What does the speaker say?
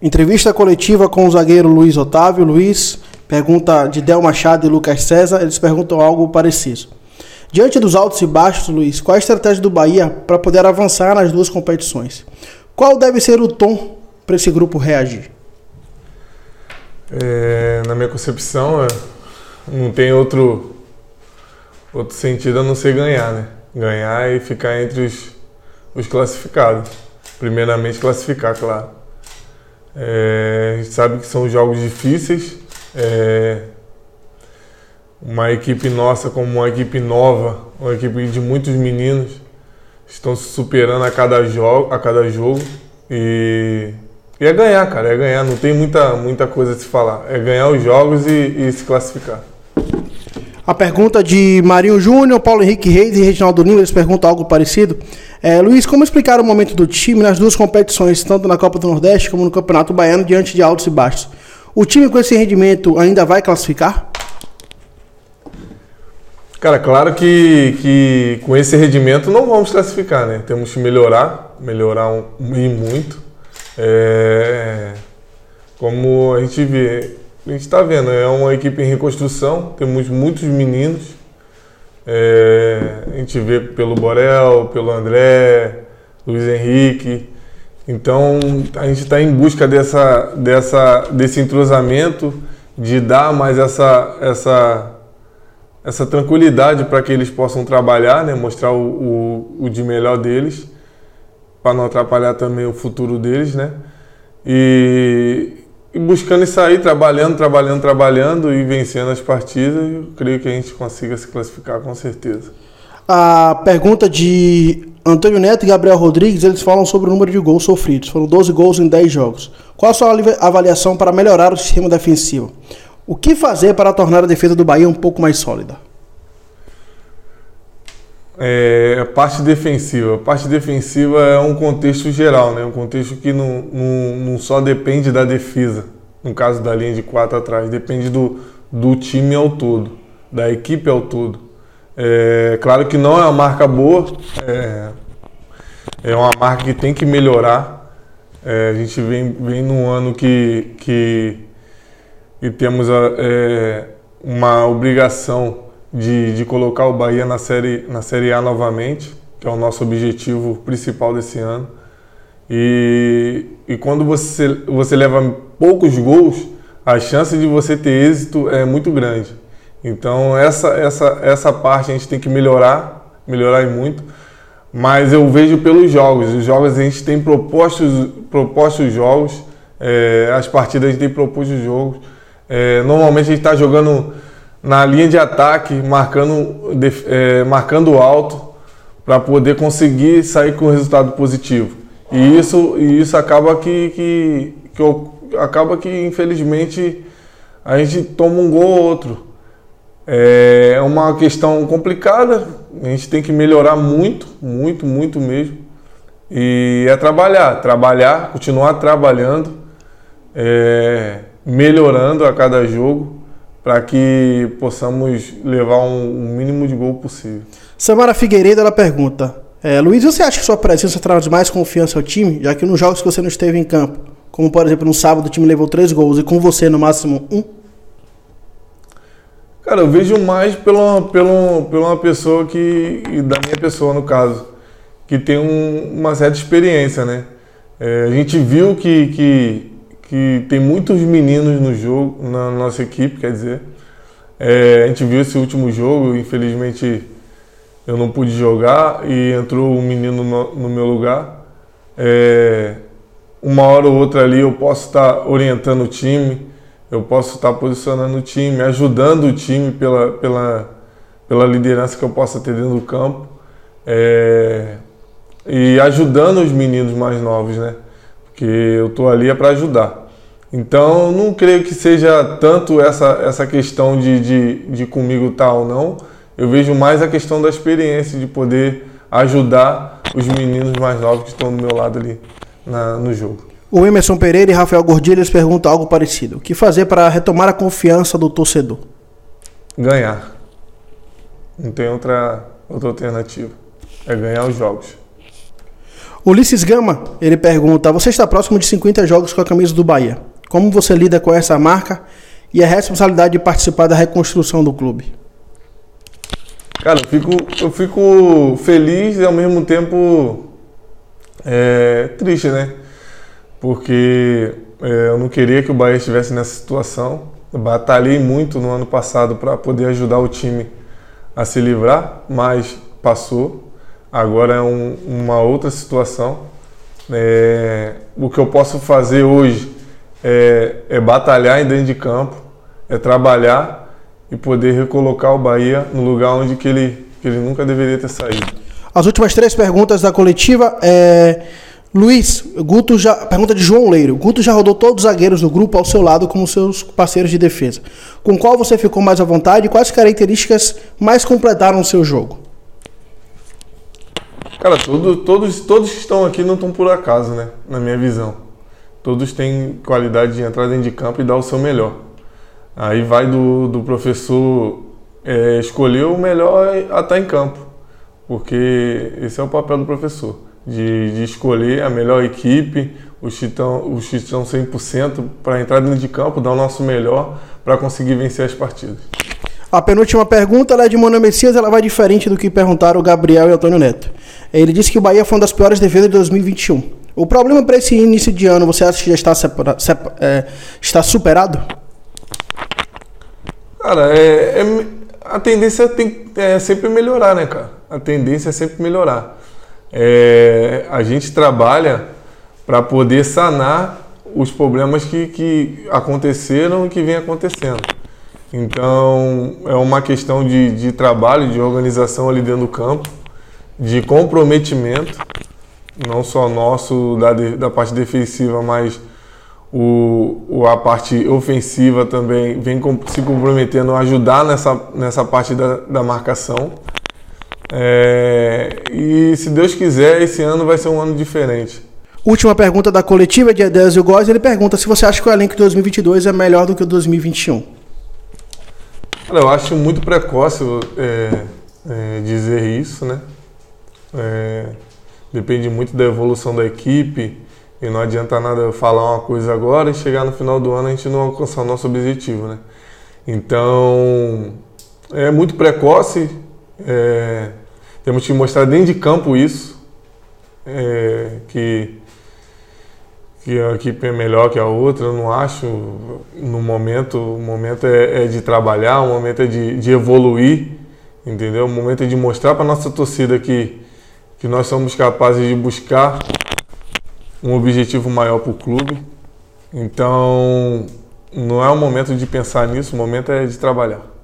Entrevista coletiva com o zagueiro Luiz Otávio. Luiz, pergunta de Del Machado e Lucas César, eles perguntam algo parecido. Diante dos altos e baixos, Luiz, qual a estratégia do Bahia para poder avançar nas duas competições? Qual deve ser o tom para esse grupo reagir? É, na minha concepção, é, não tem outro, outro sentido a não ser ganhar, né? Ganhar e ficar entre os, os classificados. Primeiramente, classificar, claro. É, a gente sabe que são jogos difíceis. É, uma equipe nossa como uma equipe nova, uma equipe de muitos meninos, estão se superando a cada jogo, a cada jogo e, e é ganhar, cara, é ganhar. Não tem muita, muita coisa a se falar. É ganhar os jogos e, e se classificar. A pergunta de Marinho Júnior, Paulo Henrique Reis e Reginaldo Lima, eles perguntam algo parecido. É, Luiz, como explicar o momento do time nas duas competições, tanto na Copa do Nordeste como no Campeonato Baiano, diante de altos e baixos? O time com esse rendimento ainda vai classificar? Cara, claro que, que com esse rendimento não vamos classificar, né? Temos que melhorar, melhorar um, e muito. É, como a gente vê, a gente está vendo, é uma equipe em reconstrução, temos muitos meninos. É, a gente vê pelo Borel, pelo André, Luiz Henrique. Então a gente está em busca dessa, dessa, desse entrosamento, de dar mais essa, essa, essa tranquilidade para que eles possam trabalhar, né? mostrar o, o, o de melhor deles, para não atrapalhar também o futuro deles. Né? E, e buscando isso aí, trabalhando, trabalhando, trabalhando e vencendo as partidas, eu creio que a gente consiga se classificar com certeza. A pergunta de Antônio Neto e Gabriel Rodrigues, eles falam sobre o número de gols sofridos. Foram 12 gols em 10 jogos. Qual a sua avaliação para melhorar o sistema defensivo? O que fazer para tornar a defesa do Bahia um pouco mais sólida? É, a parte defensiva. A parte defensiva é um contexto geral, né? um contexto que não, não, não só depende da defesa, no caso da linha de quatro atrás, depende do, do time ao todo, da equipe ao todo. É, claro que não é uma marca boa, é, é uma marca que tem que melhorar. É, a gente vem, vem num ano que, que, que temos a, é, uma obrigação de, de colocar o Bahia na série, na série A novamente, que é o nosso objetivo principal desse ano. E, e quando você, você leva poucos gols, a chance de você ter êxito é muito grande. Então essa, essa, essa parte a gente tem que melhorar, melhorar muito. Mas eu vejo pelos jogos. Os jogos a gente tem propostos, propostos jogos, é, as partidas a gente tem proposto jogos. É, normalmente a gente está jogando na linha de ataque, marcando, é, marcando alto, para poder conseguir sair com resultado positivo. E isso, e isso acaba que, que, que acaba que infelizmente a gente toma um gol ou outro. É uma questão complicada, a gente tem que melhorar muito, muito, muito mesmo. E é trabalhar, trabalhar, continuar trabalhando, é, melhorando a cada jogo para que possamos levar um, mínimo de gol possível. Samara Figueiredo ela pergunta: é, Luiz, você acha que sua presença traz mais confiança ao time, já que nos jogos que você não esteve em campo, como por exemplo no sábado o time levou três gols e com você no máximo um? Cara, eu vejo mais pela, pela, pela uma pessoa que, da minha pessoa no caso, que tem um, uma certa experiência, né? É, a gente viu que, que que tem muitos meninos no jogo, na nossa equipe, quer dizer. É, a gente viu esse último jogo, infelizmente eu não pude jogar e entrou um menino no, no meu lugar. É, uma hora ou outra ali eu posso estar orientando o time, eu posso estar posicionando o time, ajudando o time pela, pela, pela liderança que eu possa ter dentro do campo. É, e ajudando os meninos mais novos, né? que eu estou ali é para ajudar. Então, não creio que seja tanto essa, essa questão de, de, de comigo tal, tá não. Eu vejo mais a questão da experiência, de poder ajudar os meninos mais novos que estão do meu lado ali na, no jogo. O Emerson Pereira e Rafael Gordilhas perguntam algo parecido. O que fazer para retomar a confiança do torcedor? Ganhar. Não tem outra, outra alternativa. É ganhar os jogos. Ulisses Gama, ele pergunta: Você está próximo de 50 jogos com a camisa do Bahia. Como você lida com essa marca e a responsabilidade de participar da reconstrução do clube? Cara, eu fico, eu fico feliz e ao mesmo tempo é, triste, né? Porque é, eu não queria que o Bahia estivesse nessa situação. Eu batalhei muito no ano passado para poder ajudar o time a se livrar, mas passou. Agora é um, uma outra situação. É, o que eu posso fazer hoje é, é batalhar dentro de campo, é trabalhar e poder recolocar o Bahia no lugar onde que ele, que ele nunca deveria ter saído. As últimas três perguntas da coletiva é Luiz, Guto já. Pergunta de João Leiro. Guto já rodou todos os zagueiros do grupo ao seu lado como seus parceiros de defesa. Com qual você ficou mais à vontade e quais características mais completaram o seu jogo? Cara, todo, todos, todos que estão aqui não estão por acaso, né? Na minha visão. Todos têm qualidade de entrar dentro de campo e dar o seu melhor. Aí vai do, do professor é, escolher o melhor a estar em campo. Porque esse é o papel do professor de, de escolher a melhor equipe, os que estão, os que estão 100% para entrar dentro de campo, dar o nosso melhor para conseguir vencer as partidas. A penúltima pergunta ela é de Mano Messias, ela vai diferente do que perguntaram o Gabriel e o Antônio Neto. Ele disse que o Bahia foi uma das piores defesas de 2021. O problema para esse início de ano, você acha que já está, separa, separa, é, está superado? Cara, é, é, a tendência tem, é sempre melhorar, né, cara? A tendência é sempre melhorar é, a gente trabalha para poder sanar os problemas que, que aconteceram e que vem acontecendo. Então, é uma questão de, de trabalho, de organização ali dentro do campo, de comprometimento, não só nosso da, da parte defensiva, mas o, a parte ofensiva também vem se comprometendo a ajudar nessa, nessa parte da, da marcação. É, e se Deus quiser, esse ano vai ser um ano diferente. Última pergunta da coletiva de Adésio Góes, ele pergunta se você acha que o elenco de 2022 é melhor do que o 2021. Cara, eu acho muito precoce é, é, dizer isso, né? É, depende muito da evolução da equipe e não adianta nada eu falar uma coisa agora e chegar no final do ano a gente não alcançar o nosso objetivo, né? Então, é muito precoce, é, temos que mostrar dentro de campo isso, é, que, que a equipe é melhor que a outra, eu não acho. No momento, o momento é, é de trabalhar, o momento é de, de evoluir, entendeu? O momento é de mostrar para nossa torcida que, que nós somos capazes de buscar um objetivo maior para o clube. Então, não é o momento de pensar nisso, o momento é de trabalhar.